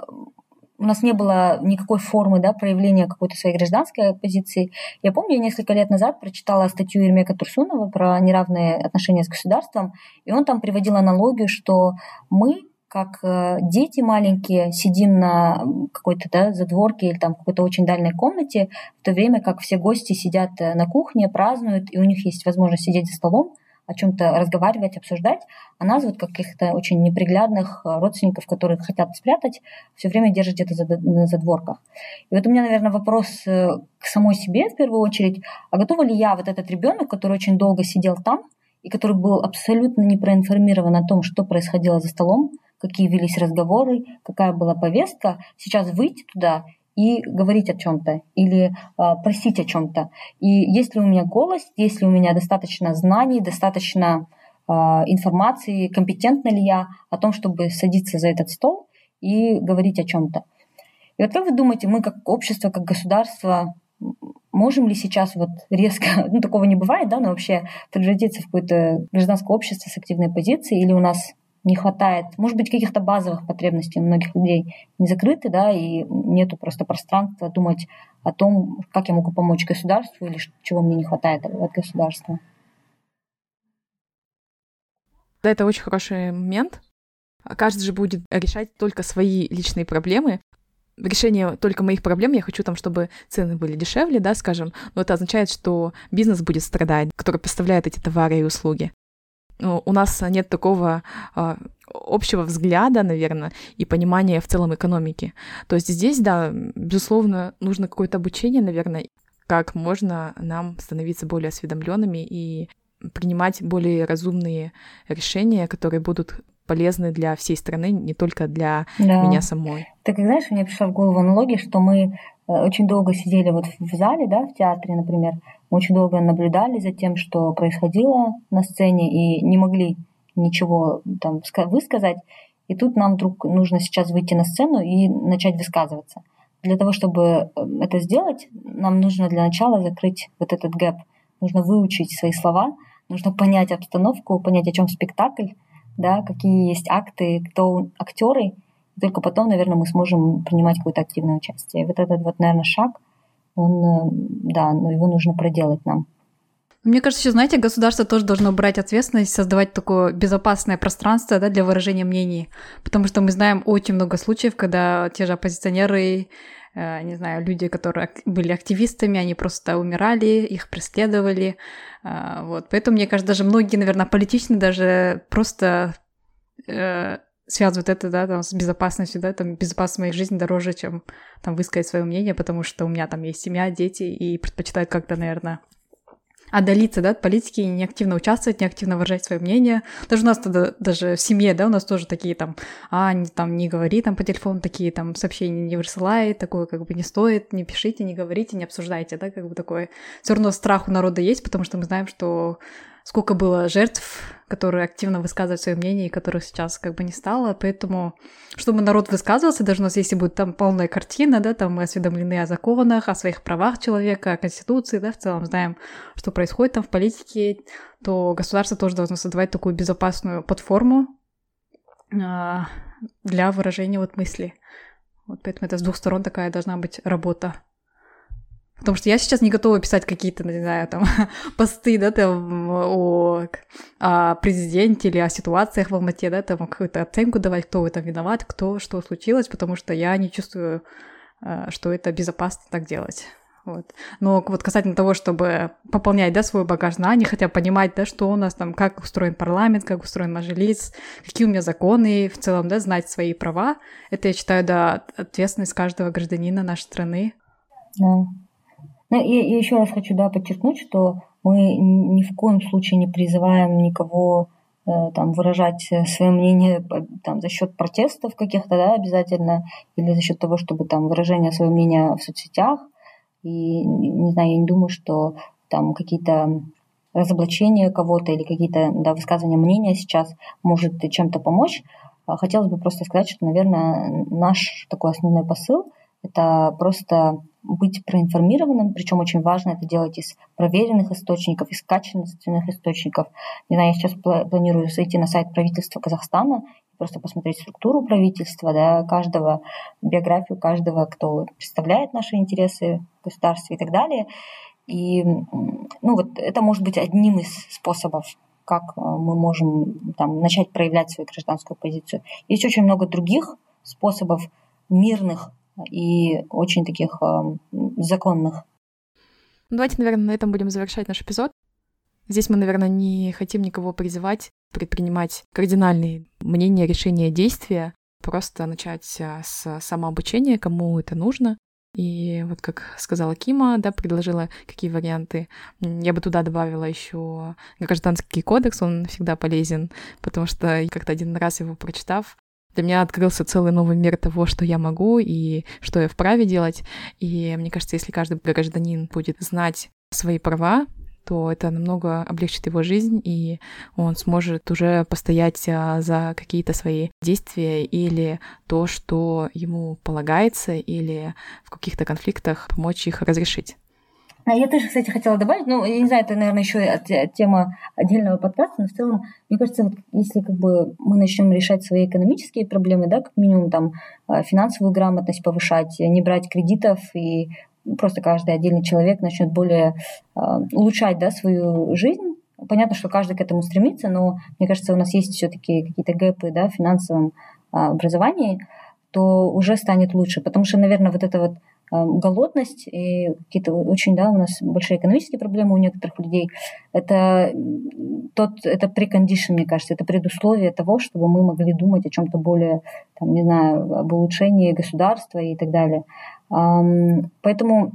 у нас не было никакой формы да, проявления какой-то своей гражданской позиции. Я помню, я несколько лет назад прочитала статью Ермека Турсунова про неравные отношения с государством, и он там приводил аналогию, что мы как э, дети маленькие сидим на какой-то да, задворке или там какой-то очень дальней комнате, в то время как все гости сидят э, на кухне, празднуют, и у них есть возможность сидеть за столом, о чем-то разговаривать, обсуждать, а нас вот каких-то очень неприглядных э, родственников, которых хотят спрятать, все время держат где-то на задворках. И вот у меня, наверное, вопрос э, к самой себе в первую очередь, а готова ли я, вот этот ребенок, который очень долго сидел там, и который был абсолютно не проинформирован о том, что происходило за столом, какие велись разговоры, какая была повестка, сейчас выйти туда и говорить о чем-то или э, просить о чем-то. И есть ли у меня голос, есть ли у меня достаточно знаний, достаточно э, информации, компетентна ли я о том, чтобы садиться за этот стол и говорить о чем-то. И вот как вы думаете, мы как общество, как государство, можем ли сейчас вот резко, ну такого не бывает, да, но вообще превратиться в какое-то гражданское общество с активной позицией, или у нас не хватает, может быть, каких-то базовых потребностей у многих людей не закрыты, да, и нету просто пространства думать о том, как я могу помочь государству или чего мне не хватает от государства. Да, это очень хороший момент. Каждый же будет решать только свои личные проблемы. Решение только моих проблем, я хочу там, чтобы цены были дешевле, да, скажем, но это означает, что бизнес будет страдать, который поставляет эти товары и услуги. Ну, у нас нет такого а, общего взгляда, наверное, и понимания в целом экономики. То есть здесь, да, безусловно, нужно какое-то обучение, наверное, как можно нам становиться более осведомленными и принимать более разумные решения, которые будут полезны для всей страны, не только для да. меня самой. Так, знаешь, мне пришла в голову аналогия, что мы э, очень долго сидели вот в зале, да, в театре, например, мы очень долго наблюдали за тем, что происходило на сцене, и не могли ничего там высказать. И тут нам вдруг нужно сейчас выйти на сцену и начать высказываться. Для того, чтобы э, это сделать, нам нужно для начала закрыть вот этот гэп. Нужно выучить свои слова, нужно понять обстановку, понять, о чем спектакль, да, какие есть акты, кто актеры. Только потом, наверное, мы сможем принимать какое-то активное участие. И вот этот вот, наверное, шаг, он, э, да, но его нужно проделать нам. Мне кажется, еще, знаете, государство тоже должно брать ответственность, создавать такое безопасное пространство да, для выражения мнений. Потому что мы знаем очень много случаев, когда те же оппозиционеры, э, не знаю, люди, которые были активистами, они просто умирали, их преследовали. Э, вот. Поэтому, мне кажется, даже многие, наверное, политичные даже просто э, связывают это, да, там, с безопасностью, да, там, безопасность моей жизни дороже, чем там высказать свое мнение, потому что у меня там есть семья, дети, и предпочитают как-то, наверное, отдалиться, да, от политики, не активно участвовать, не активно выражать свое мнение. Даже у нас тогда, даже в семье, да, у нас тоже такие там, а, не, там, не говори там по телефону, такие там сообщения не высылай, такое как бы не стоит, не пишите, не говорите, не обсуждайте, да, как бы такое. Все равно страх у народа есть, потому что мы знаем, что сколько было жертв, которые активно высказывают свое мнение, и которых сейчас как бы не стало, поэтому, чтобы народ высказывался, даже у нас если будет там полная картина, да, там мы осведомлены о законах, о своих правах человека, о Конституции, да, в целом знаем, что происходит там в политике, то государство тоже должно создавать такую безопасную платформу а, для выражения вот мысли. Вот поэтому это с двух сторон такая должна быть работа. Потому что я сейчас не готова писать какие-то, не знаю, там, посты, да, там, о, о президенте или о ситуациях в Алмате, да, там, какую-то оценку давать, кто в этом виноват, кто, что случилось, потому что я не чувствую, э, что это безопасно так делать. Вот. Но вот касательно того, чтобы пополнять, да, свой багаж знаний, хотя понимать, да, что у нас там, как устроен парламент, как устроен мажилис, какие у меня законы, в целом, да, знать свои права, это, я считаю, да, ответственность каждого гражданина нашей страны. Да. Ну, и, и еще раз хочу да, подчеркнуть, что мы ни в коем случае не призываем никого э, там, выражать свое мнение там, за счет протестов каких-то, да, обязательно, или за счет того, чтобы там выражение своего мнения в соцсетях. И не знаю, я не думаю, что там какие-то разоблачения кого-то или какие-то да, высказывания мнения сейчас может чем-то помочь. А хотелось бы просто сказать, что, наверное, наш такой основной посыл – это просто быть проинформированным, причем очень важно это делать из проверенных источников, из качественных источников. Не знаю, я сейчас планирую зайти на сайт правительства Казахстана просто посмотреть структуру правительства, да, каждого, биографию каждого, кто представляет наши интересы в государстве и так далее. И ну, вот это может быть одним из способов, как э, мы можем там, начать проявлять свою гражданскую позицию. Есть очень много других способов мирных и очень таких э, законных. Ну, давайте, наверное, на этом будем завершать наш эпизод. Здесь мы, наверное, не хотим никого призывать предпринимать кардинальные мнения, решения, действия, просто начать а, с самообучения, кому это нужно. И вот как сказала Кима, да, предложила какие варианты. Я бы туда добавила еще гражданский кодекс, он всегда полезен, потому что как-то один раз его прочитав, для меня открылся целый новый мир того, что я могу и что я вправе делать. И мне кажется, если каждый гражданин будет знать свои права, то это намного облегчит его жизнь, и он сможет уже постоять а, за какие-то свои действия или то, что ему полагается, или в каких-то конфликтах помочь их разрешить. А я тоже, кстати, хотела добавить, ну, я не знаю, это, наверное, еще тема отдельного подкаста, но в целом, мне кажется, вот если как бы мы начнем решать свои экономические проблемы, да, как минимум там а, финансовую грамотность повышать, не брать кредитов и просто каждый отдельный человек начнет более э, улучшать да, свою жизнь. Понятно, что каждый к этому стремится, но мне кажется, у нас есть все-таки какие-то гэпы да, в финансовом образовании, то уже станет лучше. Потому что, наверное, вот эта вот э, голодность и какие-то очень, да, у нас большие экономические проблемы у некоторых людей, это тот, это прекондишн, мне кажется, это предусловие того, чтобы мы могли думать о чем-то более, там, не знаю, об улучшении государства и так далее. Поэтому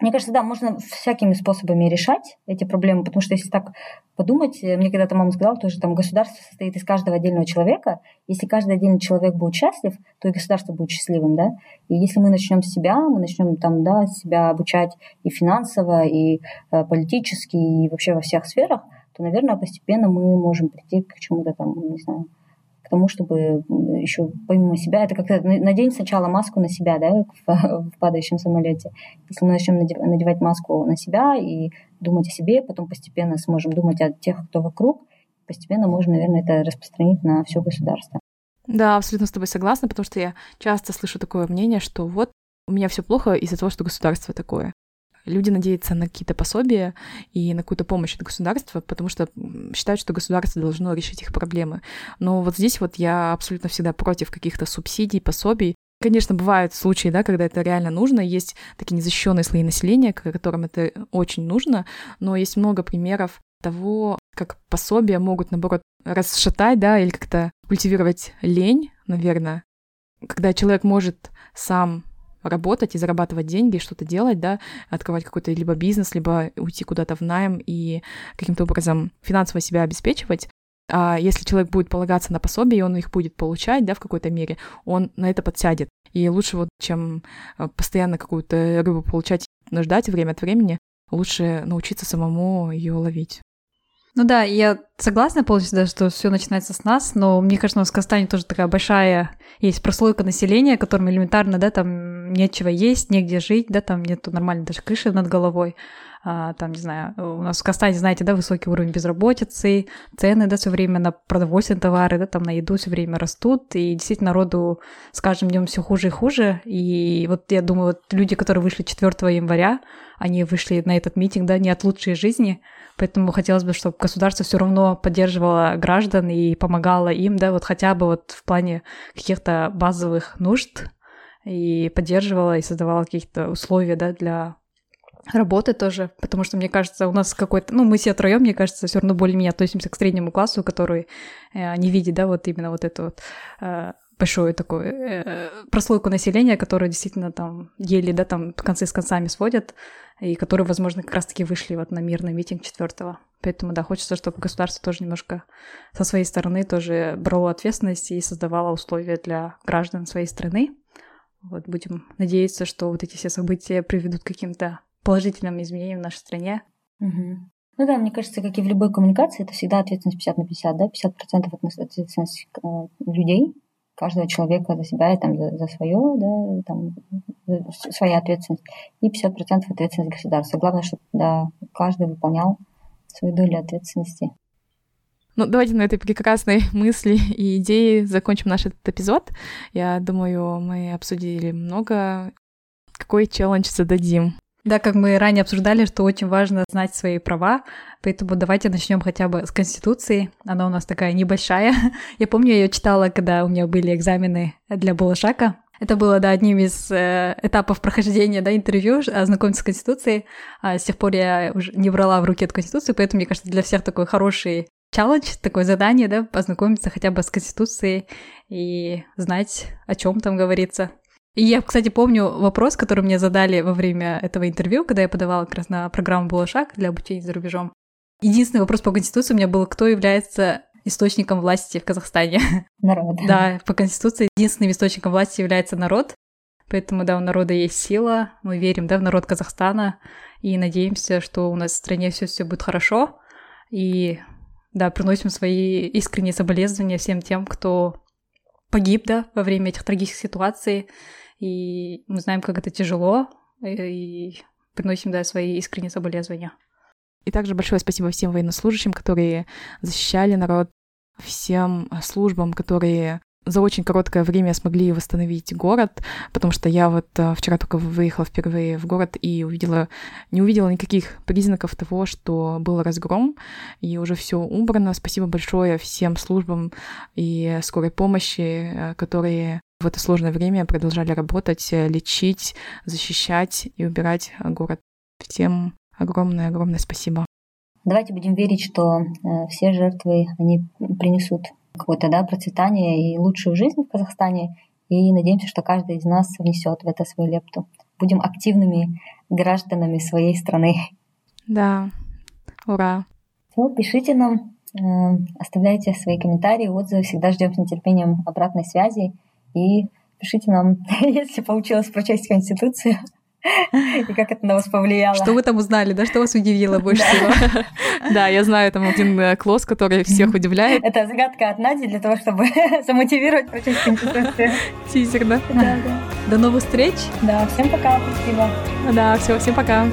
мне кажется, да, можно всякими способами решать эти проблемы, потому что если так подумать, э, мне когда-то мама сказала, то, что там государство состоит из каждого отдельного человека. Если каждый отдельный человек будет счастлив, то и государство будет счастливым, да. И если мы начнем с себя, мы начнем там, да, себя обучать и финансово, и э, политически, и вообще во всех сферах, то, наверное, постепенно мы можем прийти к чему-то там, не знаю, тому, чтобы еще помимо себя, это как-то надень сначала маску на себя, да, в, в падающем самолете. Если мы начнем надевать маску на себя и думать о себе, потом постепенно сможем думать о тех, кто вокруг, постепенно можно, наверное, это распространить на все государство. Да, абсолютно с тобой согласна, потому что я часто слышу такое мнение, что вот у меня все плохо из-за того, что государство такое. Люди надеются на какие-то пособия и на какую-то помощь от государства, потому что считают, что государство должно решить их проблемы. Но вот здесь вот я абсолютно всегда против каких-то субсидий, пособий. Конечно, бывают случаи, да, когда это реально нужно, есть такие незащищенные слои населения, которым это очень нужно, но есть много примеров того, как пособия могут, наоборот, расшатать, да, или как-то культивировать лень, наверное, когда человек может сам работать и зарабатывать деньги, что-то делать, да, открывать какой-то либо бизнес, либо уйти куда-то в найм и каким-то образом финансово себя обеспечивать. А если человек будет полагаться на пособие, и он их будет получать, да, в какой-то мере, он на это подсядет. И лучше вот, чем э, постоянно какую-то рыбу получать, ждать время от времени, лучше научиться самому ее ловить. Ну да, я согласна полностью, да, что все начинается с нас, но мне кажется, у нас в Казахстане тоже такая большая есть прослойка населения, которым элементарно, да, там нечего есть, негде жить, да, там нету нормальной даже крыши над головой. А, там, не знаю, у нас в Казахстане, знаете, да, высокий уровень безработицы, цены, да, все время на продовольственные товары, да, там на еду все время растут, и действительно народу с каждым днем все хуже и хуже. И вот я думаю, вот люди, которые вышли 4 января, они вышли на этот митинг, да, не от лучшей жизни, Поэтому хотелось бы, чтобы государство все равно поддерживало граждан и помогало им, да, вот хотя бы вот в плане каких-то базовых нужд и поддерживала и создавала какие-то условия, да, для работы тоже, потому что, мне кажется, у нас какой-то, ну, мы все троем, мне кажется, все равно более-менее относимся к среднему классу, который э, не видит, да, вот именно вот эту вот э, большую такую э, прослойку населения, которая действительно там еле, да, там концы с концами сводят, и которые, возможно, как раз-таки вышли вот на мирный митинг четвертого. Поэтому, да, хочется, чтобы государство тоже немножко со своей стороны тоже брало ответственность и создавало условия для граждан своей страны. Вот будем надеяться, что вот эти все события приведут к каким-то положительным изменениям в нашей стране. Угу. Ну да, мне кажется, как и в любой коммуникации, это всегда ответственность 50 на 50, да, 50% ответственность э, людей, каждого человека за себя и там за, за свое, да, там своя ответственность, и 50% ответственность государства. Главное, чтобы да, каждый выполнял свою долю ответственности. Ну, давайте на этой прекрасной мысли и идее закончим наш этот эпизод. Я думаю, мы обсудили много. Какой челлендж зададим? Да, как мы ранее обсуждали, что очень важно знать свои права, поэтому давайте начнем хотя бы с Конституции. Она у нас такая небольшая. Я помню, я ее читала, когда у меня были экзамены для Булашака. Это было, да, одним из э, этапов прохождения, да, интервью, ознакомиться с Конституцией. А с тех пор я уже не брала в руки эту Конституцию, поэтому, мне кажется, для всех такой хороший челлендж, такое задание, да, познакомиться хотя бы с Конституцией и знать, о чем там говорится. И я, кстати, помню вопрос, который мне задали во время этого интервью, когда я подавала как раз на программу «Булашак» для обучения за рубежом. Единственный вопрос по Конституции у меня был, кто является источником власти в Казахстане. Народ. Да, по Конституции единственным источником власти является народ. Поэтому, да, у народа есть сила, мы верим, да, в народ Казахстана и надеемся, что у нас в стране все все будет хорошо. И, да, приносим свои искренние соболезнования всем тем, кто погиб, да, во время этих трагических ситуаций и мы знаем, как это тяжело, и приносим, да, свои искренние соболезнования. И также большое спасибо всем военнослужащим, которые защищали народ, всем службам, которые за очень короткое время смогли восстановить город, потому что я вот э, вчера только выехала впервые в город и увидела, не увидела никаких признаков того, что был разгром, и уже все убрано. Спасибо большое всем службам и скорой помощи, э, которые в это сложное время продолжали работать, э, лечить, защищать и убирать город. Всем огромное-огромное спасибо. Давайте будем верить, что все жертвы, они принесут какое-то да, процветание и лучшую жизнь в Казахстане. И надеемся, что каждый из нас внесет в это свою лепту. Будем активными гражданами своей страны. Да, ура. Все, пишите нам, э, оставляйте свои комментарии, отзывы. Всегда ждем с нетерпением обратной связи. И пишите нам, если получилось прочесть Конституцию. И как это на вас повлияло? Что вы там узнали, да? Что вас удивило больше всего? Да, я знаю там один э, клосс, который всех удивляет. Это загадка от Нади для того, чтобы замотивировать прочесть Конституцию. Тизер, да? Да, да. До новых встреч. Да, всем пока, спасибо. Да, все, всем пока.